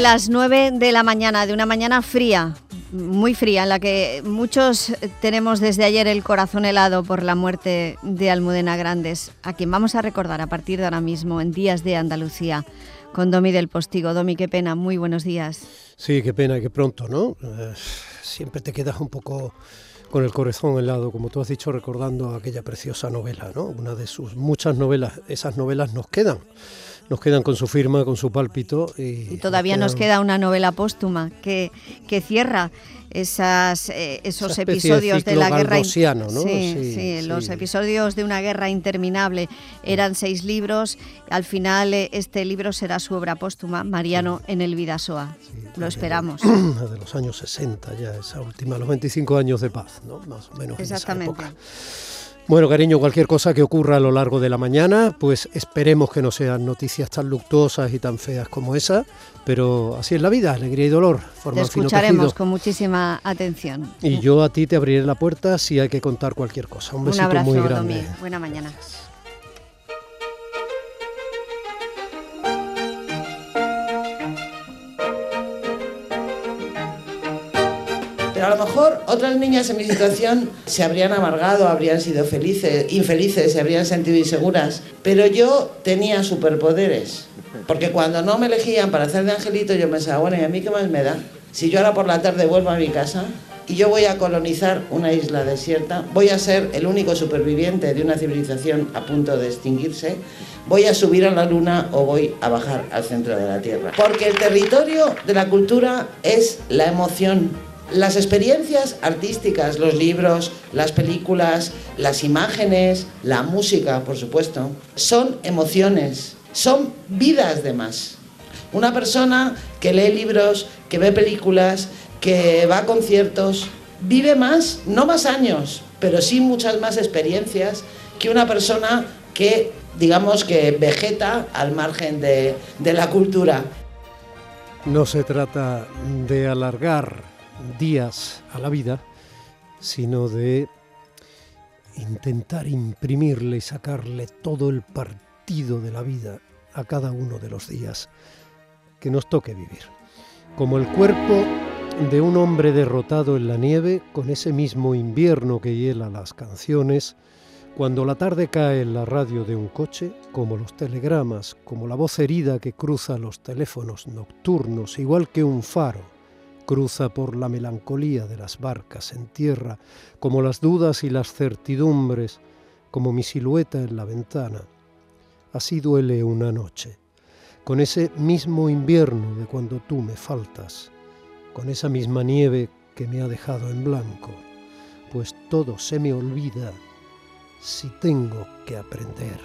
Las 9 de la mañana, de una mañana fría, muy fría, en la que muchos tenemos desde ayer el corazón helado por la muerte de Almudena Grandes, a quien vamos a recordar a partir de ahora mismo en Días de Andalucía con Domi del Postigo. Domi, qué pena, muy buenos días. Sí, qué pena, qué pronto, ¿no? Eh, siempre te quedas un poco con el corazón helado, como tú has dicho, recordando aquella preciosa novela, ¿no? Una de sus muchas novelas, esas novelas nos quedan nos quedan con su firma, con su pálpito. Y, todavía nos, queda una novela póstuma que, que cierra esas, eh, esos episodios de, la guerra. ¿no? Sí, sí, los episodios de una guerra interminable. Eran seis libros. Al final, eh, este libro será su obra póstuma, Mariano en el Vidasoa. Lo esperamos. De los años 60, ya, esa última, los 25 años de paz, ¿no? Más o menos. Exactamente. Bueno, cariño, cualquier cosa que ocurra a lo largo de la mañana, pues esperemos que no sean noticias tan luctuosas y tan feas como esa, pero así es la vida, alegría y dolor. Te escucharemos con muchísima atención. Y yo a ti te abriré la puerta si hay que contar cualquier cosa. Un besito abrazo, muy grande. Buena mañana. Pero a lo mejor otras niñas en mi situación se habrían amargado, habrían sido felices, infelices, se habrían sentido inseguras. Pero yo tenía superpoderes. Porque cuando no me elegían para hacer de angelito, yo pensaba, bueno, ¿y a mí qué más me da? Si yo ahora por la tarde vuelvo a mi casa y yo voy a colonizar una isla desierta, voy a ser el único superviviente de una civilización a punto de extinguirse, voy a subir a la luna o voy a bajar al centro de la Tierra. Porque el territorio de la cultura es la emoción las experiencias artísticas, los libros, las películas, las imágenes, la música, por supuesto, son emociones, son vidas de más. Una persona que lee libros, que ve películas, que va a conciertos, vive más, no más años, pero sí muchas más experiencias que una persona que, digamos, que vegeta al margen de, de la cultura. No se trata de alargar días a la vida, sino de intentar imprimirle y sacarle todo el partido de la vida a cada uno de los días que nos toque vivir. Como el cuerpo de un hombre derrotado en la nieve, con ese mismo invierno que hiela las canciones, cuando la tarde cae en la radio de un coche, como los telegramas, como la voz herida que cruza los teléfonos nocturnos, igual que un faro cruza por la melancolía de las barcas en tierra, como las dudas y las certidumbres, como mi silueta en la ventana. Así duele una noche, con ese mismo invierno de cuando tú me faltas, con esa misma nieve que me ha dejado en blanco, pues todo se me olvida si tengo que aprender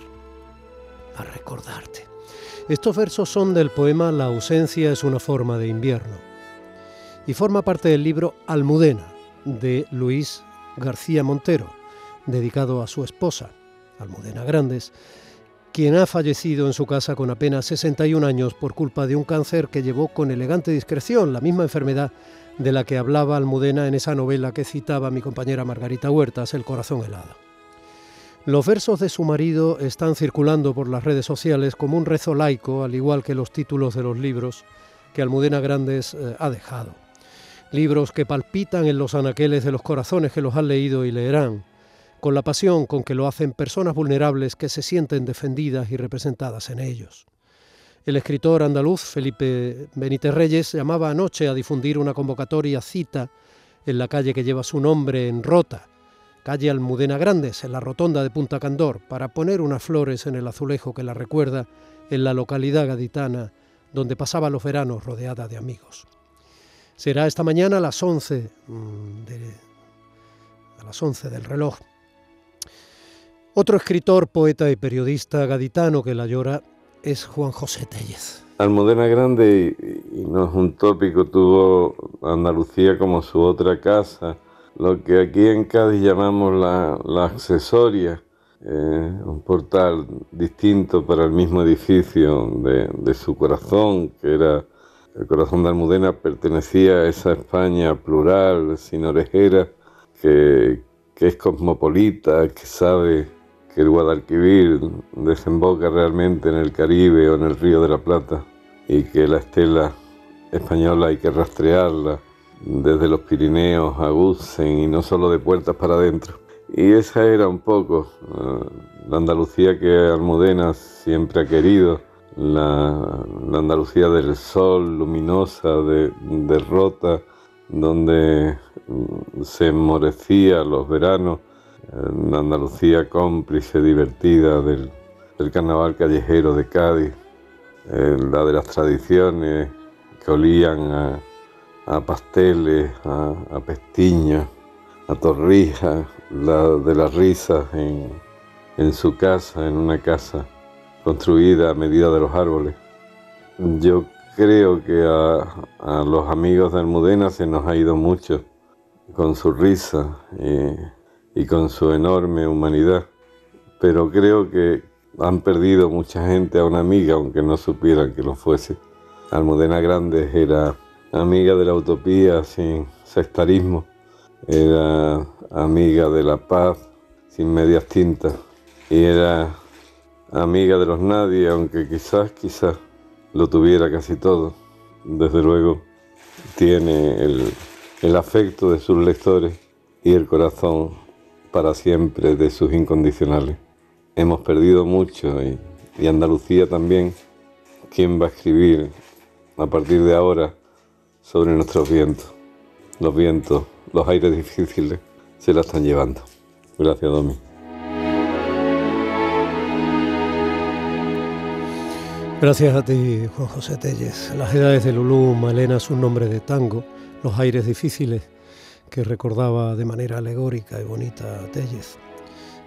a recordarte. Estos versos son del poema La ausencia es una forma de invierno y forma parte del libro Almudena de Luis García Montero, dedicado a su esposa, Almudena Grandes, quien ha fallecido en su casa con apenas 61 años por culpa de un cáncer que llevó con elegante discreción, la misma enfermedad de la que hablaba Almudena en esa novela que citaba mi compañera Margarita Huertas, El corazón helado. Los versos de su marido están circulando por las redes sociales como un rezo laico, al igual que los títulos de los libros que Almudena Grandes eh, ha dejado libros que palpitan en los anaqueles de los corazones que los han leído y leerán, con la pasión con que lo hacen personas vulnerables que se sienten defendidas y representadas en ellos. El escritor andaluz Felipe Benítez Reyes llamaba anoche a difundir una convocatoria cita en la calle que lleva su nombre en Rota, calle Almudena Grandes, en la rotonda de Punta Candor, para poner unas flores en el azulejo que la recuerda en la localidad gaditana donde pasaba los veranos rodeada de amigos. Será esta mañana a las 11, mm, a las 11 del reloj. Otro escritor, poeta y periodista gaditano que la llora es Juan José Tellez. Almudena Grande, y, no es un tópico, tuvo Andalucía como su otra casa, lo que aquí en Cádiz llamamos la, accesoria, eh, un portal distinto para el mismo edificio de, de su corazón, que era el corazón de Almudena pertenecía a esa España plural, sin orejera, que, es cosmopolita, que sabe que el Guadalquivir desemboca realmente en el Caribe o en el Río de la Plata y que la estela española hay que rastrearla desde los Pirineos a Gusen y no solo de puertas para adentro. Y esa era un poco eh, la Andalucía que Almudena siempre ha querido, la, Andalucía del sol, luminosa, de, donde mm, se enmorecía los veranos, la Andalucía cómplice, divertida del, carnaval callejero de Cádiz, la de las tradiciones que olían a, pasteles, a, a pestiñas, a torrijas, la de las risas en, en su casa, en una casa construida a medida de los árboles. Yo creo que a, los amigos de Almudena se nos ha ido mucho con su risa y, y, con su enorme humanidad, pero creo que han perdido mucha gente a una amiga, aunque no supieran que lo fuese. Almudena Grandes era amiga de la utopía sin sectarismo, era amiga de la paz sin medias tintas y era amiga de los nadie, aunque quizás, quizás lo tuviera casi todo. Desde luego tiene el, afecto de sus lectores y el corazón para siempre de sus incondicionales. Hemos perdido mucho y, y Andalucía también. ¿Quién va a escribir a partir de ahora sobre nuestros vientos? Los vientos, los aires difíciles se la están llevando. Gracias, Domi. Gracias a ti, Juan José Telles. Las edades de Lulú, Malena es un nombre de tango, los aires difíciles que recordaba de manera alegórica y bonita a Tellez.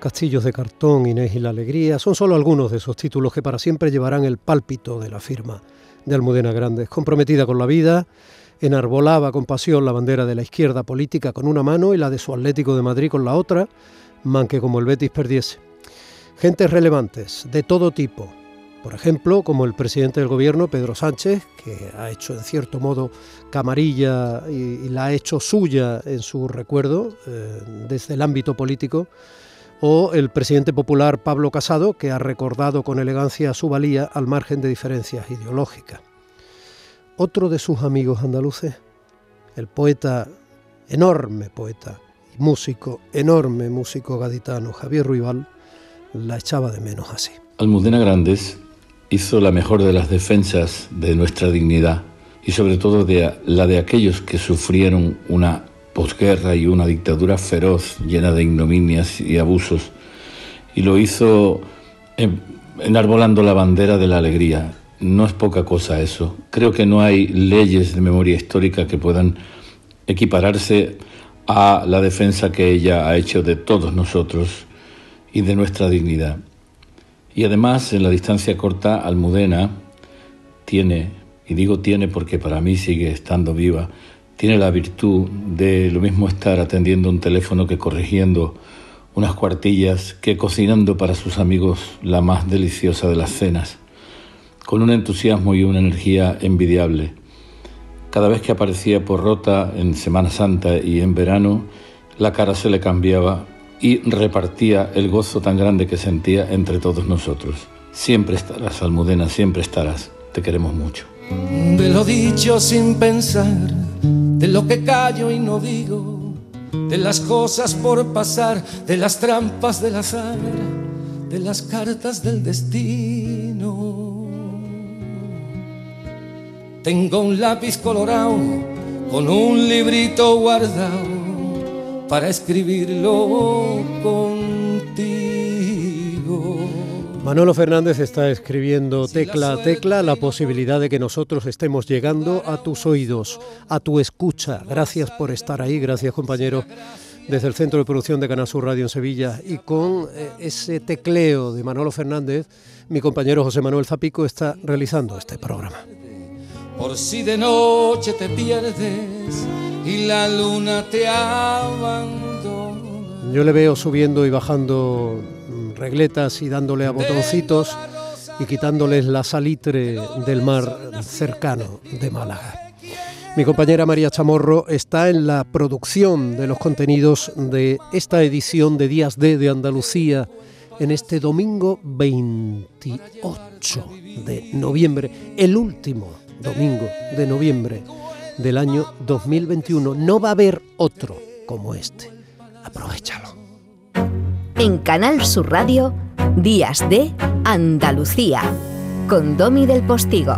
Castillos de cartón, Inés y la alegría son solo algunos de esos títulos que para siempre llevarán el pálpito de la firma de Almudena Grandes, comprometida con la vida, enarbolaba con pasión la bandera de la izquierda política con una mano y la de su Atlético de Madrid con la otra, man que como el Betis perdiese. Gentes relevantes, de todo tipo, por ejemplo, como el presidente del gobierno, Pedro Sánchez, que ha hecho en cierto modo camarilla y, la ha hecho suya en su recuerdo eh, desde el ámbito político, o el presidente popular Pablo Casado, que ha recordado con elegancia su valía al margen de diferencias ideológicas. Otro de sus amigos andaluces, el poeta, enorme poeta y músico, enorme músico gaditano Javier Ruibal, la echaba de menos así. Almudena Grandes hizo la mejor de las defensas de nuestra dignidad y sobre todo de la de aquellos que sufrieron una posguerra y una dictadura feroz llena de ignominias y abusos. Y lo hizo enarbolando la bandera de la alegría. No es poca cosa eso. Creo que no hay leyes de memoria histórica que puedan equipararse a la defensa que ella ha hecho de todos nosotros y de nuestra dignidad. Y además, en la distancia corta, Almudena tiene, y digo tiene porque para mí sigue estando viva, tiene la virtud de lo mismo estar atendiendo un teléfono que corrigiendo unas cuartillas, que cocinando para sus amigos la más deliciosa de las cenas, con un entusiasmo y una energía envidiable. Cada vez que aparecía por rota en Semana Santa y en verano, la cara se le cambiaba y repartía el gozo tan grande que sentía entre todos nosotros. Siempre estarás, Almudena, siempre estarás. Te queremos mucho. De lo dicho sin pensar, de lo que callo y no digo, de las cosas por pasar, de las trampas del azar, de las cartas del destino. Tengo un lápiz colorado con un librito guardado para escribirlo contigo. Manolo Fernández está escribiendo tecla a tecla la posibilidad de que nosotros estemos llegando a tus oídos, a tu escucha. Gracias por estar ahí, gracias compañero desde el Centro de Producción de Canal Sur Radio en Sevilla y con eh, ese tecleo de Manolo Fernández, mi compañero José Manuel Zapico está realizando este programa. Por si de noche te pierdes y la luna te abandona. Yo le veo subiendo y bajando mm, regletas y dándole a botoncitos y quitándoles la salitre del mar cercano de Málaga. Mi compañera María Chamorro está en la producción de los contenidos de esta edición de Días D de Andalucía en este domingo 28 de noviembre, el último domingo de noviembre del año 2021. No va a haber otro como este. Aprovechalo. En Canal Sur Radio, Días de Andalucía, con Domi del Postigo.